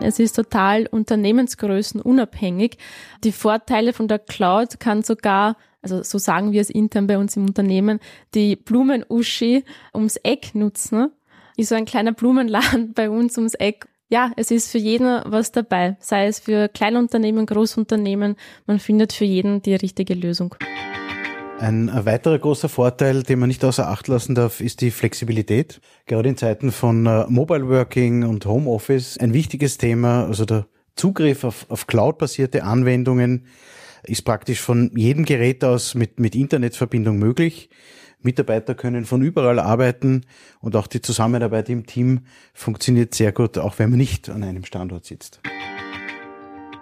Es ist total unternehmensgrößenunabhängig. Die Vorteile von der Cloud kann sogar also so sagen wir es intern bei uns im Unternehmen, die Blumenuschi ums Eck nutzen. Ist so ein kleiner Blumenladen bei uns ums Eck. Ja, es ist für jeden was dabei, sei es für Kleinunternehmen, Großunternehmen. Man findet für jeden die richtige Lösung. Ein weiterer großer Vorteil, den man nicht außer Acht lassen darf, ist die Flexibilität. Gerade in Zeiten von äh, Mobile Working und Homeoffice ein wichtiges Thema, also der Zugriff auf, auf Cloud-basierte Anwendungen ist praktisch von jedem Gerät aus mit, mit Internetverbindung möglich. Mitarbeiter können von überall arbeiten und auch die Zusammenarbeit im Team funktioniert sehr gut, auch wenn man nicht an einem Standort sitzt.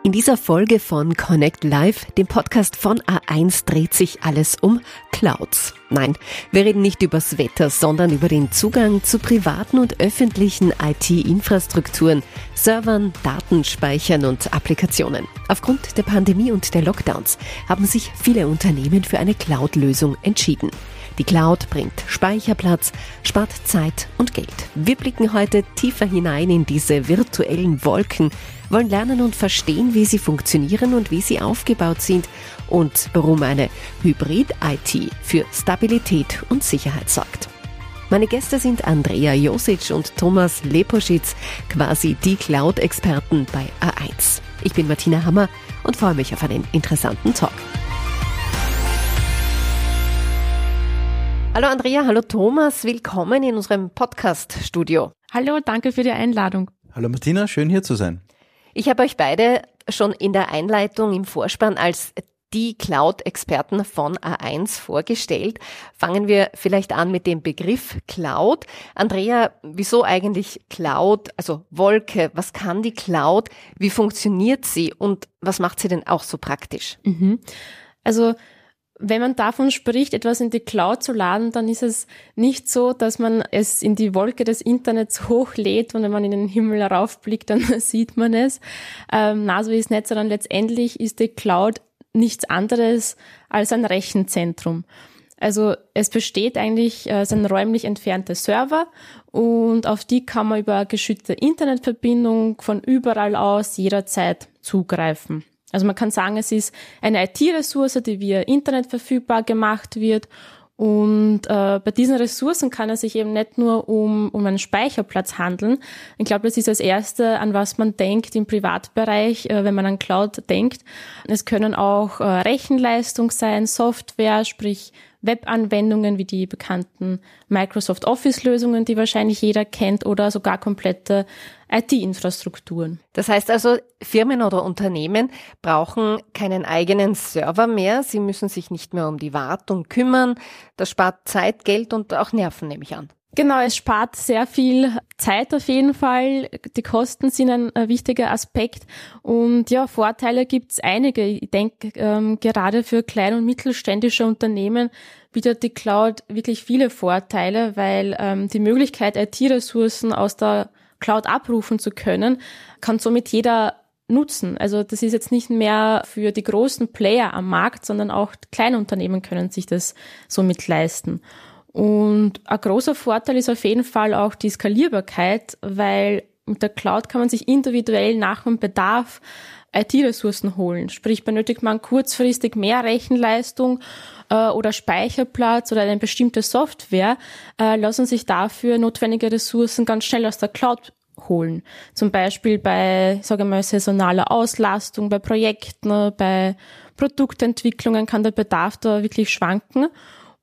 In dieser Folge von Connect Live, dem Podcast von A1, dreht sich alles um Clouds. Nein, wir reden nicht übers Wetter, sondern über den Zugang zu privaten und öffentlichen IT-Infrastrukturen, Servern, Datenspeichern und Applikationen. Aufgrund der Pandemie und der Lockdowns haben sich viele Unternehmen für eine Cloud-Lösung entschieden. Die Cloud bringt Speicherplatz, spart Zeit und Geld. Wir blicken heute tiefer hinein in diese virtuellen Wolken, wollen lernen und verstehen, wie sie funktionieren und wie sie aufgebaut sind und warum eine Hybrid-IT für Stabilität und Sicherheit sorgt. Meine Gäste sind Andrea Josic und Thomas Leposchitz, quasi die Cloud-Experten bei A1. Ich bin Martina Hammer und freue mich auf einen interessanten Talk. Hallo Andrea, hallo Thomas, willkommen in unserem Podcast-Studio. Hallo, danke für die Einladung. Hallo Martina, schön hier zu sein. Ich habe euch beide schon in der Einleitung im Vorspann als die Cloud-Experten von A1 vorgestellt. Fangen wir vielleicht an mit dem Begriff Cloud. Andrea, wieso eigentlich Cloud, also Wolke? Was kann die Cloud? Wie funktioniert sie und was macht sie denn auch so praktisch? Mhm. Also wenn man davon spricht, etwas in die Cloud zu laden, dann ist es nicht so, dass man es in die Wolke des Internets hochlädt und wenn man in den Himmel raufblickt, dann sieht man es. Ähm, na, so ist es nicht, sondern letztendlich ist die Cloud nichts anderes als ein Rechenzentrum. Also es besteht eigentlich äh, ein räumlich entfernter Server und auf die kann man über geschützte Internetverbindung von überall aus jederzeit zugreifen. Also man kann sagen, es ist eine IT-Ressource, die via Internet verfügbar gemacht wird. Und äh, bei diesen Ressourcen kann es sich eben nicht nur um, um einen Speicherplatz handeln. Ich glaube, das ist das Erste, an was man denkt im Privatbereich, äh, wenn man an Cloud denkt. Es können auch äh, Rechenleistung sein, Software, sprich Webanwendungen wie die bekannten Microsoft Office-Lösungen, die wahrscheinlich jeder kennt, oder sogar komplette IT-Infrastrukturen. Das heißt also, Firmen oder Unternehmen brauchen keinen eigenen Server mehr. Sie müssen sich nicht mehr um die Wartung kümmern. Das spart Zeit, Geld und auch Nerven, nehme ich an. Genau, es spart sehr viel Zeit auf jeden Fall. Die Kosten sind ein, wichtiger Aspekt. Und ja, Vorteile gibt's einige. Ich denke, ähm, gerade für klein- und mittelständische Unternehmen bietet die Cloud wirklich viele Vorteile, weil ähm, die Möglichkeit, IT-Ressourcen aus der Cloud abrufen zu können, kann somit jeder nutzen. Also das ist jetzt nicht mehr für die großen Player am Markt, sondern auch kleine Unternehmen können sich das somit leisten. Und ein großer Vorteil ist auf jeden Fall auch die Skalierbarkeit, weil mit der Cloud kann man sich individuell nach dem Bedarf IT-Ressourcen holen. Sprich, benötigt man kurzfristig mehr Rechenleistung äh, oder Speicherplatz oder eine bestimmte Software, äh, lassen sich dafür notwendige Ressourcen ganz schnell aus der Cloud holen. Zum Beispiel bei, sage mal, saisonaler Auslastung, bei Projekten, bei Produktentwicklungen kann der Bedarf da wirklich schwanken.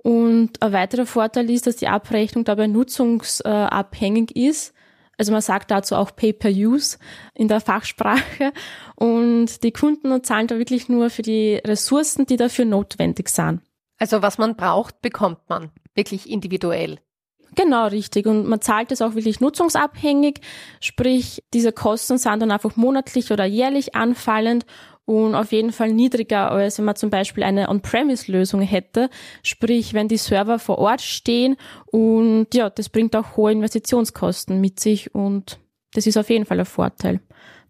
Und ein weiterer Vorteil ist, dass die Abrechnung dabei nutzungsabhängig ist. Also man sagt dazu auch Pay-per-Use in der Fachsprache. Und die Kunden zahlen da wirklich nur für die Ressourcen, die dafür notwendig sind. Also was man braucht, bekommt man wirklich individuell. Genau, richtig. Und man zahlt es auch wirklich nutzungsabhängig. Sprich, diese Kosten sind dann einfach monatlich oder jährlich anfallend und auf jeden Fall niedriger, als wenn man zum Beispiel eine On-Premise-Lösung hätte. Sprich, wenn die Server vor Ort stehen und ja, das bringt auch hohe Investitionskosten mit sich und das ist auf jeden Fall ein Vorteil.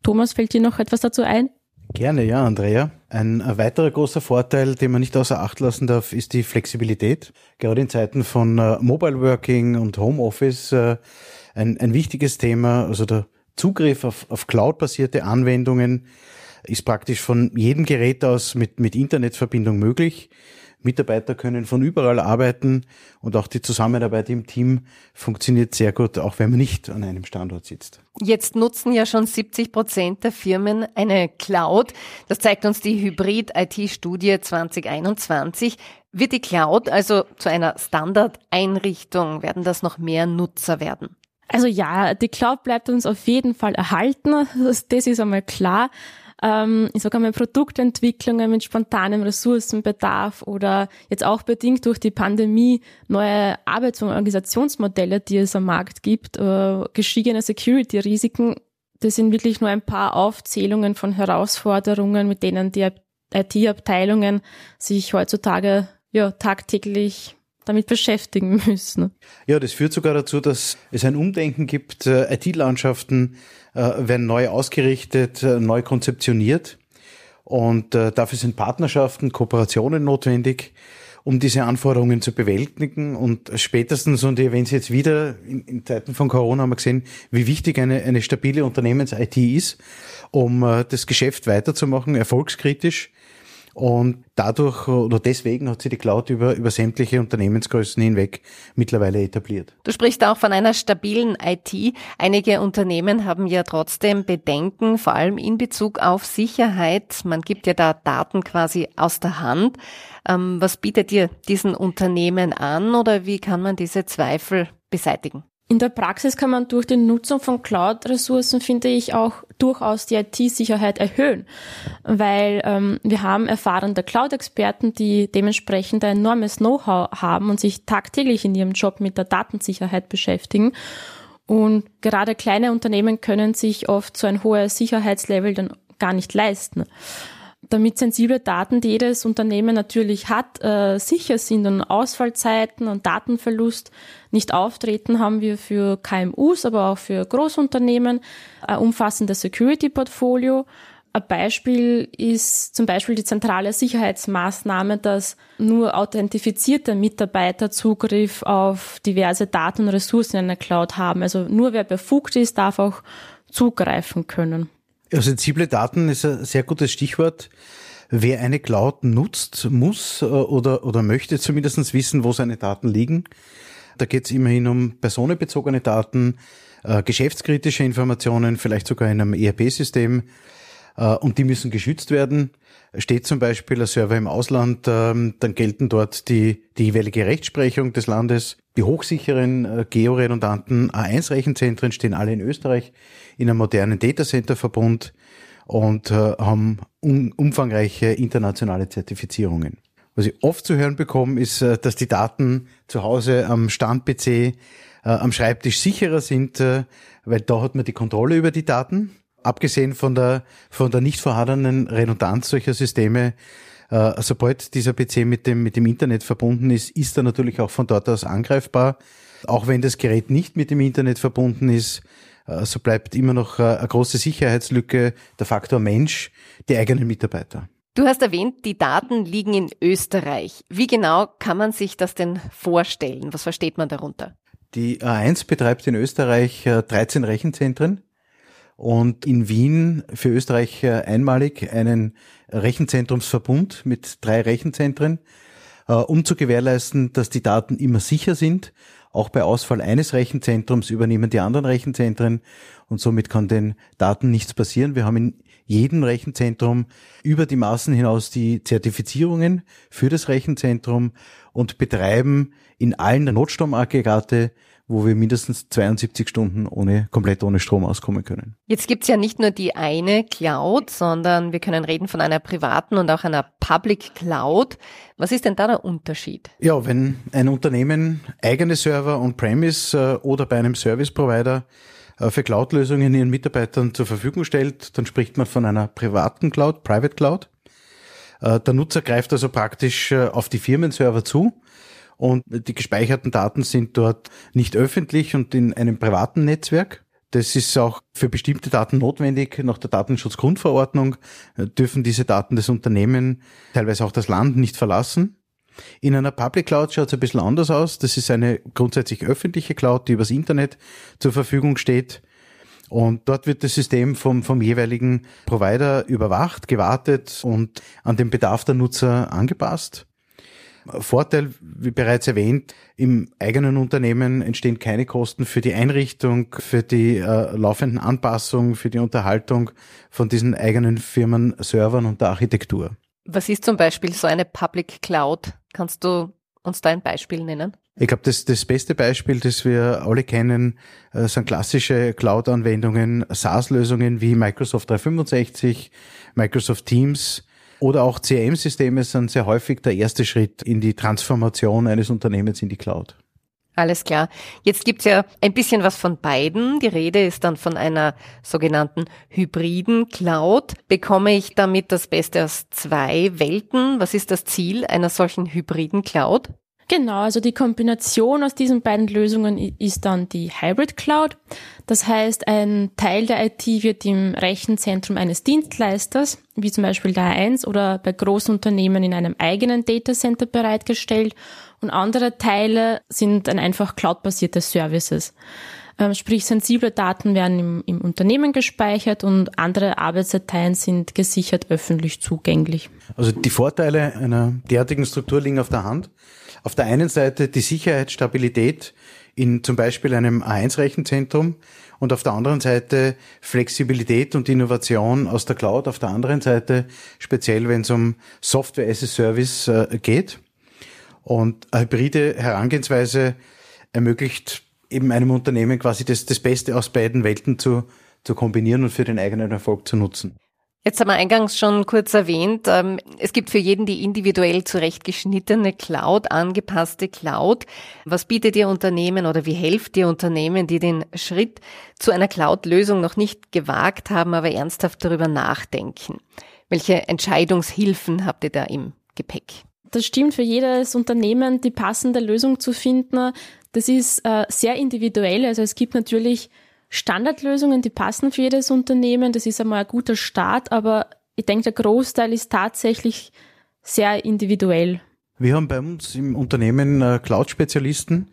Thomas, fällt dir noch etwas dazu ein? Gerne, ja, Andrea. Ein weiterer großer Vorteil, den man nicht außer Acht lassen darf, ist die Flexibilität. Gerade in Zeiten von äh, Mobile Working und Homeoffice äh, ein, ein wichtiges Thema, also der Zugriff auf, auf Cloud-basierte Anwendungen ist praktisch von jedem Gerät aus mit, mit Internetverbindung möglich. Mitarbeiter können von überall arbeiten und auch die Zusammenarbeit im Team funktioniert sehr gut, auch wenn man nicht an einem Standort sitzt. Jetzt nutzen ja schon 70 Prozent der Firmen eine Cloud. Das zeigt uns die Hybrid-IT-Studie 2021. Wird die Cloud also zu einer Standardeinrichtung? Werden das noch mehr Nutzer werden? Also ja, die Cloud bleibt uns auf jeden Fall erhalten. Das, das ist einmal klar ähm, ich sage einmal Produktentwicklungen mit spontanem Ressourcenbedarf oder jetzt auch bedingt durch die Pandemie neue Arbeits- und Organisationsmodelle, die es am Markt gibt, äh, gestiegene Security-Risiken. Das sind wirklich nur ein paar Aufzählungen von Herausforderungen, mit denen die IT-Abteilungen sich heutzutage ja, tagtäglich damit beschäftigen müssen. Ja, das führt sogar dazu, dass es ein Umdenken gibt. Äh, IT-Landschaften werden neu ausgerichtet, äh, neu konzeptioniert. Und dafür sind Partnerschaften, Kooperationen notwendig, um diese Anforderungen zu bewältigen. Und spätestens, und ich erwähne es jetzt wieder, in, in, Zeiten von Corona haben wir gesehen, wie wichtig eine, eine stabile Unternehmens-IT ist, um das Geschäft weiterzumachen, erfolgskritisch und dadurch oder deswegen hat sie die Cloud über, über sämtliche Unternehmensgrößen hinweg mittlerweile etabliert. Du sprichst auch von einer stabilen IT. Einige Unternehmen haben ja trotzdem Bedenken, vor allem in Bezug auf Sicherheit. Man gibt ja da Daten quasi aus der Hand. Ähm, was bietet ihr diesen Unternehmen an oder wie kann man diese Zweifel beseitigen? In der Praxis kann man durch die Nutzung von Cloud-Ressourcen, finde ich, auch durchaus die IT-Sicherheit erhöhen, weil ähm, wir haben erfahrene Cloud-Experten, die dementsprechend ein enormes Know-how haben und sich tagtäglich in ihrem Job mit der Datensicherheit beschäftigen. Und gerade kleine Unternehmen können sich oft so ein hohes Sicherheitslevel dann gar nicht leisten damit sensible Daten, die jedes Unternehmen natürlich hat, äh, sicher sind und Ausfallzeiten und Datenverlust nicht auftreten, haben wir für KMUs, aber auch für Großunternehmen ein umfassendes Security-Portfolio. Ein Beispiel ist zum Beispiel die zentrale Sicherheitsmaßnahme, dass nur authentifizierte Mitarbeiter Zugriff auf diverse Daten und Ressourcen in der Cloud haben. Also nur wer befugt ist, darf auch zugreifen können. Ja, sensible Daten ist ein sehr gutes Stichwort. Wer eine Cloud nutzt, muss äh, oder, oder möchte zumindest wissen, wo seine Daten liegen. Da geht es immerhin um personenbezogene Daten, äh, geschäftskritische Informationen, vielleicht sogar in einem ERP-System. Äh, und die müssen geschützt werden. Steht zum Beispiel ein Server im Ausland, ähm, dann gelten dort die, die jeweilige Rechtsprechung des Landes. Die hochsicheren äh, georedundanten A1-Rechenzentren stehen alle in Österreich in einem modernen Datacenter-Verbund und äh, haben um, umfangreiche internationale Zertifizierungen. Was ich oft zu hören bekomme, ist, äh, dass die Daten zu Hause am Stand-PC, äh, am Schreibtisch sicherer sind, weil da hat man die Kontrolle über die Daten. Abgesehen von der, von der nicht vorhandenen Redundanz solcher Systeme, äh, sobald dieser PC mit dem, mit dem Internet verbunden ist, ist er natürlich auch von dort aus angreifbar. Auch wenn das Gerät nicht mit dem Internet verbunden ist, äh, so bleibt immer noch äh, eine große Sicherheitslücke der Faktor Mensch, die eigenen Mitarbeiter. Du hast erwähnt, die Daten liegen in Österreich. Wie genau kann man sich das denn vorstellen? Was versteht man darunter? Die A1 betreibt in Österreich 13 äh, Rechenzentren und in Wien für Österreich einmalig einen Rechenzentrumsverbund mit drei Rechenzentren, um zu gewährleisten, dass die Daten immer sicher sind auch bei Ausfall eines Rechenzentrums übernehmen die anderen Rechenzentren und somit kann den Daten nichts passieren. Wir haben in jedem Rechenzentrum über die Maßen hinaus die Zertifizierungen für das Rechenzentrum und betreiben in allen Notstromaggregate wo wir mindestens 72 Stunden ohne, komplett ohne Strom auskommen können. Jetzt gibt's ja nicht nur die eine Cloud, sondern wir können reden von einer privaten und auch einer Public Cloud. Was ist denn da der Unterschied? Ja, wenn ein Unternehmen eigene Server on-premise äh, oder bei einem Service Provider äh, für Cloud-Lösungen ihren Mitarbeitern zur Verfügung stellt, dann spricht man von einer privaten Cloud, Private Cloud. Äh, der Nutzer greift also praktisch auf die Firmenserver zu und die gespeicherten Daten sind dort nicht öffentlich und in einem privaten Netzwerk. Das ist auch für bestimmte Daten notwendig. Nach der Datenschutzgrundverordnung äh, dürfen diese Daten das Unternehmen, teilweise auch das Land, nicht verlassen. In einer Public Cloud schaut es ein bisschen anders aus. Das ist eine grundsätzlich öffentliche Cloud, die übers Internet zur Verfügung steht. Und dort wird das System vom, vom jeweiligen Provider überwacht, gewartet und an den Bedarf der Nutzer angepasst. Vorteil, wie bereits erwähnt, im eigenen Unternehmen entstehen keine Kosten für die Einrichtung, für die äh, laufenden Anpassungen, für die Unterhaltung von diesen eigenen Firmen, Servern und der Architektur. Was ist zum Beispiel so eine Public Cloud? Kannst du uns da ein Beispiel nennen? Ich glaube, das, das beste Beispiel, das wir alle kennen, äh, sind klassische Cloud-Anwendungen, SaaS-Lösungen wie Microsoft 365, Microsoft Teams oder auch CRM-Systeme sind sehr häufig der erste Schritt in die Transformation eines Unternehmens in die Cloud. Alles klar. Jetzt gibt's ja ein bisschen was von beiden. Die Rede ist dann von einer sogenannten hybriden Cloud. Bekomme ich damit das Beste aus zwei Welten? Was ist das Ziel einer solchen hybriden Cloud? Genau, also die Kombination aus diesen beiden Lösungen ist dann die Hybrid Cloud. Das heißt, ein Teil der IT wird im Rechenzentrum eines Dienstleisters, wie zum Beispiel der A1 oder bei großen Unternehmen in einem eigenen Datacenter bereitgestellt und andere Teile sind dann einfach cloudbasierte Services. Ähm, sprich, sensible Daten werden im, im Unternehmen gespeichert und andere Arbeitsdateien sind gesichert öffentlich zugänglich. Also die Vorteile einer derartigen Struktur liegen auf der Hand. Auf der einen Seite die Sicherheit, Stabilität in zum Beispiel einem A1-Rechenzentrum und auf der anderen Seite Flexibilität und Innovation aus der Cloud. Auf der anderen Seite speziell, wenn es um Software as a Service äh, geht. Und eine hybride Herangehensweise ermöglicht eben einem Unternehmen quasi das, das Beste aus beiden Welten zu, zu kombinieren und für den eigenen Erfolg zu nutzen. Jetzt haben wir eingangs schon kurz erwähnt, ähm, es gibt für jeden die individuell zurechtgeschnittene Cloud, angepasste Cloud. Was bietet Ihr Unternehmen oder wie helft Ihr Unternehmen, die den Schritt zu einer Cloud-Lösung noch nicht gewagt haben, aber ernsthaft darüber nachdenken? Welche Entscheidungshilfen habt ihr da im Gepäck? Das stimmt für jedes Unternehmen, die passende Lösung zu finden. Das ist äh, sehr individuell. Also es gibt natürlich Standardlösungen, die passen für jedes Unternehmen. Das ist einmal ein guter Start, aber ich denke, der Großteil ist tatsächlich sehr individuell. Wir haben bei uns im Unternehmen äh, Cloud-Spezialisten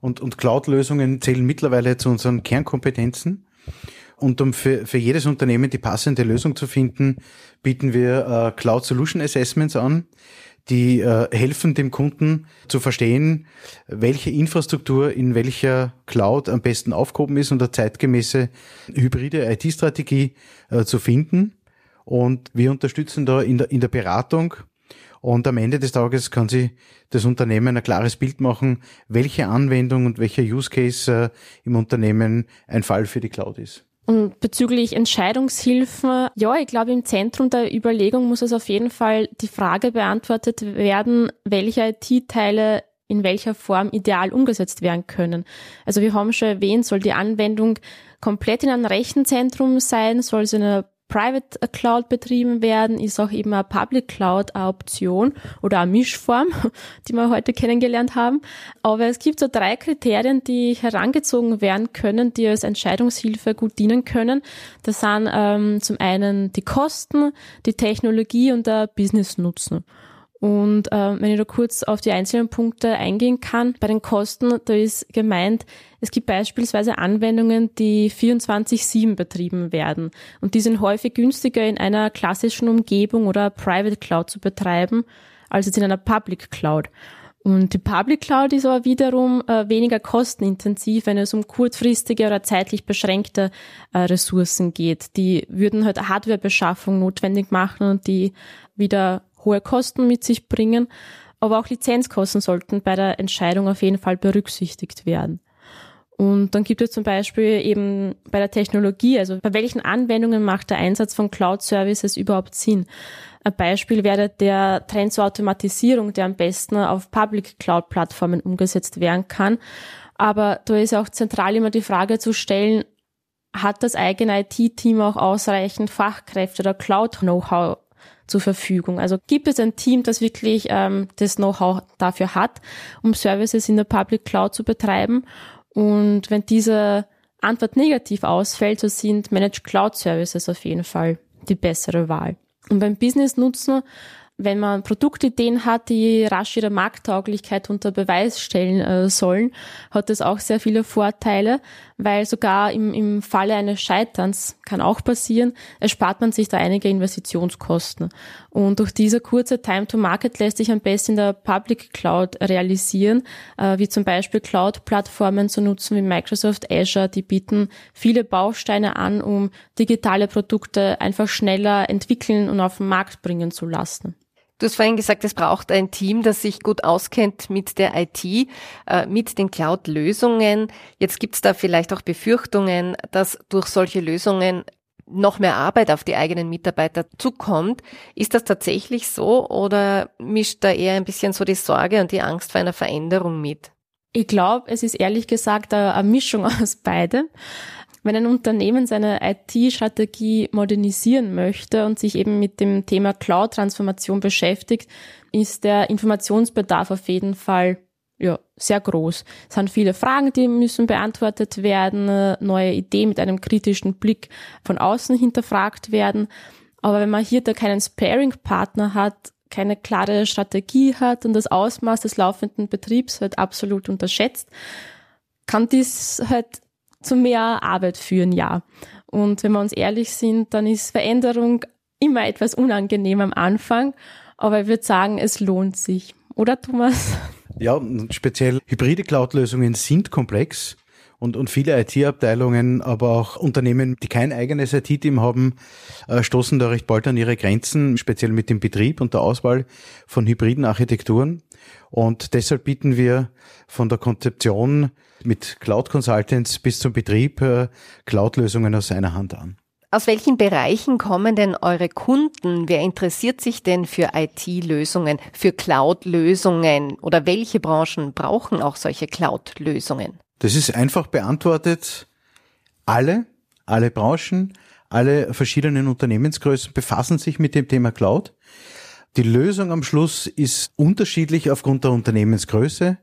und, und Cloud-Lösungen zählen mittlerweile zu unseren Kernkompetenzen. Und um für, für jedes Unternehmen die passende Lösung zu finden, bieten wir äh, Cloud Solution Assessments an die äh, helfen dem Kunden zu verstehen, welche Infrastruktur in welcher Cloud am besten aufgehoben ist und eine zeitgemäße hybride IT-Strategie äh, zu finden. Und wir unterstützen da in der, in der Beratung. Und am Ende des Tages kann sich das Unternehmen ein klares Bild machen, welche Anwendung und welcher Use Case äh, im Unternehmen ein Fall für die Cloud ist. Und bezüglich Entscheidungshilfen, ja, ich glaube, im Zentrum der Überlegung muss es auf jeden Fall die Frage beantwortet werden, welche IT-Teile in welcher Form ideal umgesetzt werden können. Also wir haben schon erwähnt, soll die Anwendung komplett in einem Rechenzentrum sein, soll sie in einer Private Cloud betrieben werden, ist auch eben eine Public Cloud eine Option oder eine Mischform, die wir heute kennengelernt haben. Aber es gibt so drei Kriterien, die herangezogen werden können, die als Entscheidungshilfe gut dienen können. Das sind ähm, zum einen die Kosten, die Technologie und der Business-Nutzen. Und äh, wenn ich da kurz auf die einzelnen Punkte eingehen kann, bei den Kosten, da ist gemeint, es gibt beispielsweise Anwendungen, die 24-7 betrieben werden. Und die sind häufig günstiger in einer klassischen Umgebung oder Private Cloud zu betreiben, als jetzt in einer Public Cloud. Und die Public Cloud ist aber wiederum äh, weniger kostenintensiv, wenn es um kurzfristige oder zeitlich beschränkte äh, Ressourcen geht. Die würden halt Hardwarebeschaffung notwendig machen und die wieder hohe Kosten mit sich bringen. Aber auch Lizenzkosten sollten bei der Entscheidung auf jeden Fall berücksichtigt werden. Und dann gibt es zum Beispiel eben bei der Technologie, also bei welchen Anwendungen macht der Einsatz von Cloud Services überhaupt Sinn? Ein Beispiel wäre der Trend zur Automatisierung, der am besten auf Public Cloud Plattformen umgesetzt werden kann. Aber da ist auch zentral immer die Frage zu stellen, hat das eigene IT-Team auch ausreichend Fachkräfte oder Cloud-Know-how zur Verfügung? Also gibt es ein Team, das wirklich ähm, das Know-how dafür hat, um Services in der Public Cloud zu betreiben? Und wenn diese Antwort negativ ausfällt, so sind Managed Cloud Services auf jeden Fall die bessere Wahl. Und beim Business-Nutzen wenn man Produktideen hat, die rasch ihre Markttauglichkeit unter Beweis stellen äh, sollen, hat das auch sehr viele Vorteile, weil sogar im, im Falle eines Scheiterns kann auch passieren, erspart man sich da einige Investitionskosten. Und durch diese kurze Time to Market lässt sich am besten in der Public Cloud realisieren, äh, wie zum Beispiel Cloud-Plattformen zu nutzen wie Microsoft Azure, die bieten viele Bausteine an, um digitale Produkte einfach schneller entwickeln und auf den Markt bringen zu lassen. Du hast vorhin gesagt, es braucht ein Team, das sich gut auskennt mit der IT, äh, mit den Cloud-Lösungen. Jetzt gibt es da vielleicht auch Befürchtungen, dass durch solche Lösungen noch mehr Arbeit auf die eigenen Mitarbeiter zukommt. Ist das tatsächlich so oder mischt da eher ein bisschen so die Sorge und die Angst vor einer Veränderung mit? Ich glaube, es ist ehrlich gesagt eine Mischung aus beidem. Wenn ein Unternehmen seine IT-Strategie modernisieren möchte und sich eben mit dem Thema Cloud-Transformation beschäftigt, ist der Informationsbedarf auf jeden Fall ja, sehr groß. Es sind viele Fragen, die müssen beantwortet werden, neue Ideen mit einem kritischen Blick von außen hinterfragt werden. Aber wenn man hier da keinen Sparing-Partner hat, keine klare Strategie hat und das Ausmaß des laufenden Betriebs halt absolut unterschätzt, kann dies halt zu mehr Arbeit führen, ja. Und wenn wir uns ehrlich sind, dann ist Veränderung immer etwas unangenehm am Anfang, aber ich würde sagen, es lohnt sich. Oder Thomas? Ja, speziell hybride Cloud-Lösungen sind komplex und, und viele IT-Abteilungen, aber auch Unternehmen, die kein eigenes IT-Team haben, äh, stoßen da recht bald an ihre Grenzen, speziell mit dem Betrieb und der Auswahl von hybriden Architekturen. Und deshalb bieten wir von der Konzeption mit Cloud Consultants bis zum Betrieb äh, Cloud-Lösungen aus einer Hand an. Aus welchen Bereichen kommen denn eure Kunden? Wer interessiert sich denn für IT-Lösungen, für Cloud-Lösungen oder welche Branchen brauchen auch solche Cloud-Lösungen? Das ist einfach beantwortet. Alle, alle Branchen, alle verschiedenen Unternehmensgrößen befassen sich mit dem Thema Cloud. Die Lösung am Schluss ist unterschiedlich aufgrund der Unternehmensgröße.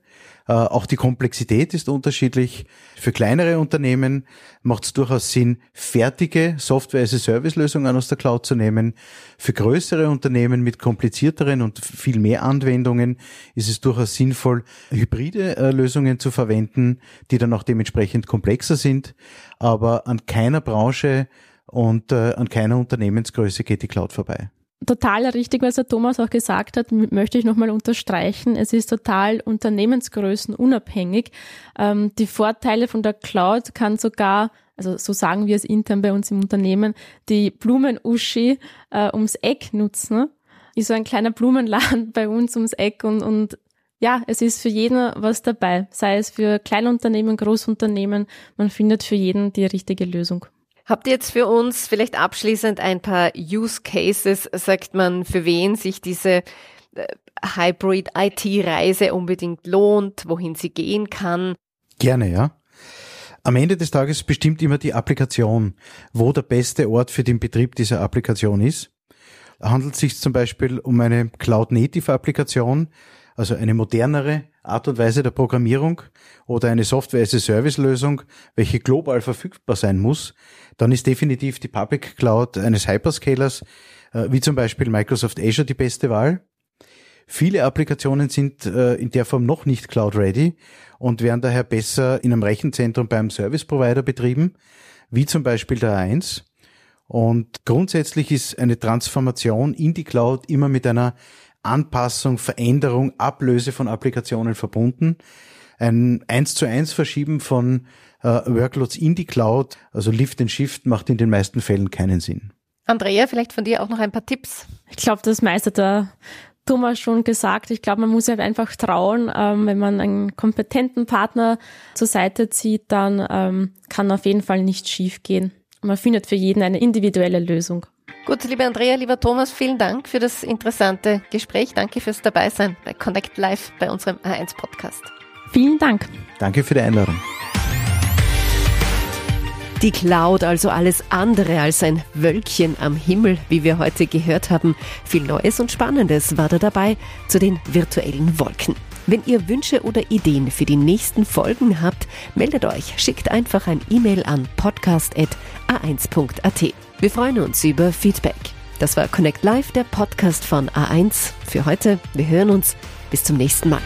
Äh, auch die Komplexität ist unterschiedlich. Für kleinere Unternehmen macht es durchaus Sinn, fertige Software-as-a-Service-Lösungen aus der Cloud zu nehmen. Für größere Unternehmen mit komplizierteren und viel mehr Anwendungen ist es durchaus sinnvoll, hybride äh, Lösungen zu verwenden, die dann auch dementsprechend komplexer sind. Aber an keiner Branche und äh, an keiner Unternehmensgröße geht die Cloud vorbei total richtig, was der Thomas auch gesagt hat, möchte ich nochmal unterstreichen. Es ist total unternehmensgrößenunabhängig. Ähm, die Vorteile von der Cloud kann sogar, also so sagen wir es intern bei uns im Unternehmen, die Blumenuschi äh, ums Eck nutzen. Ist so ein kleiner Blumenladen bei uns ums Eck und, und ja, es ist für jeden was dabei, sei es für Kleinunternehmen, Großunternehmen, man findet für jeden die richtige Lösung. Habt ihr jetzt für uns vielleicht abschließend ein paar Use Cases, sagt man, für wen sich diese äh, Hybrid IT-Reise unbedingt lohnt, wohin sie gehen kann? Gerne, ja. Am Ende des Tages bestimmt immer die Applikation, wo der beste Ort für den Betrieb dieser Applikation ist. Handelt es sich zum Beispiel um eine Cloud-Native-Applikation, also eine modernere Art und Weise der Programmierung oder eine Software-as-a-Service-Lösung, welche global verfügbar sein muss, dann ist definitiv die Public Cloud eines Hyperscalers, äh, wie zum Beispiel Microsoft Azure, die beste Wahl. Viele Applikationen sind äh, in der Form noch nicht cloud-ready und werden daher besser in einem Rechenzentrum beim Service Provider betrieben, wie zum Beispiel der A1. Und grundsätzlich ist eine Transformation in die Cloud immer mit einer Anpassung, Veränderung, Ablöse von Applikationen verbunden. Ein 1 zu 1 Verschieben von äh, Workloads in die Cloud, also Lift and Shift, macht in den meisten Fällen keinen Sinn. Andrea, vielleicht von dir auch noch ein paar Tipps. Ich glaube, das meiste der Thomas schon gesagt. Ich glaube, man muss halt einfach trauen. Ähm, wenn man einen kompetenten Partner zur Seite zieht, dann ähm, kann auf jeden Fall nichts schief gehen. Man findet für jeden eine individuelle Lösung. Gut, liebe Andrea, lieber Thomas, vielen Dank für das interessante Gespräch. Danke fürs Dabeisein bei Connect Live bei unserem A1 Podcast. Vielen Dank. Danke für die Einladung. Die Cloud, also alles andere als ein Wölkchen am Himmel, wie wir heute gehört haben. Viel Neues und Spannendes war da dabei zu den virtuellen Wolken. Wenn ihr Wünsche oder Ideen für die nächsten Folgen habt, meldet euch, schickt einfach ein E-Mail an podcast.a1.at. Wir freuen uns über Feedback. Das war Connect Live, der Podcast von A1 für heute. Wir hören uns. Bis zum nächsten Mal.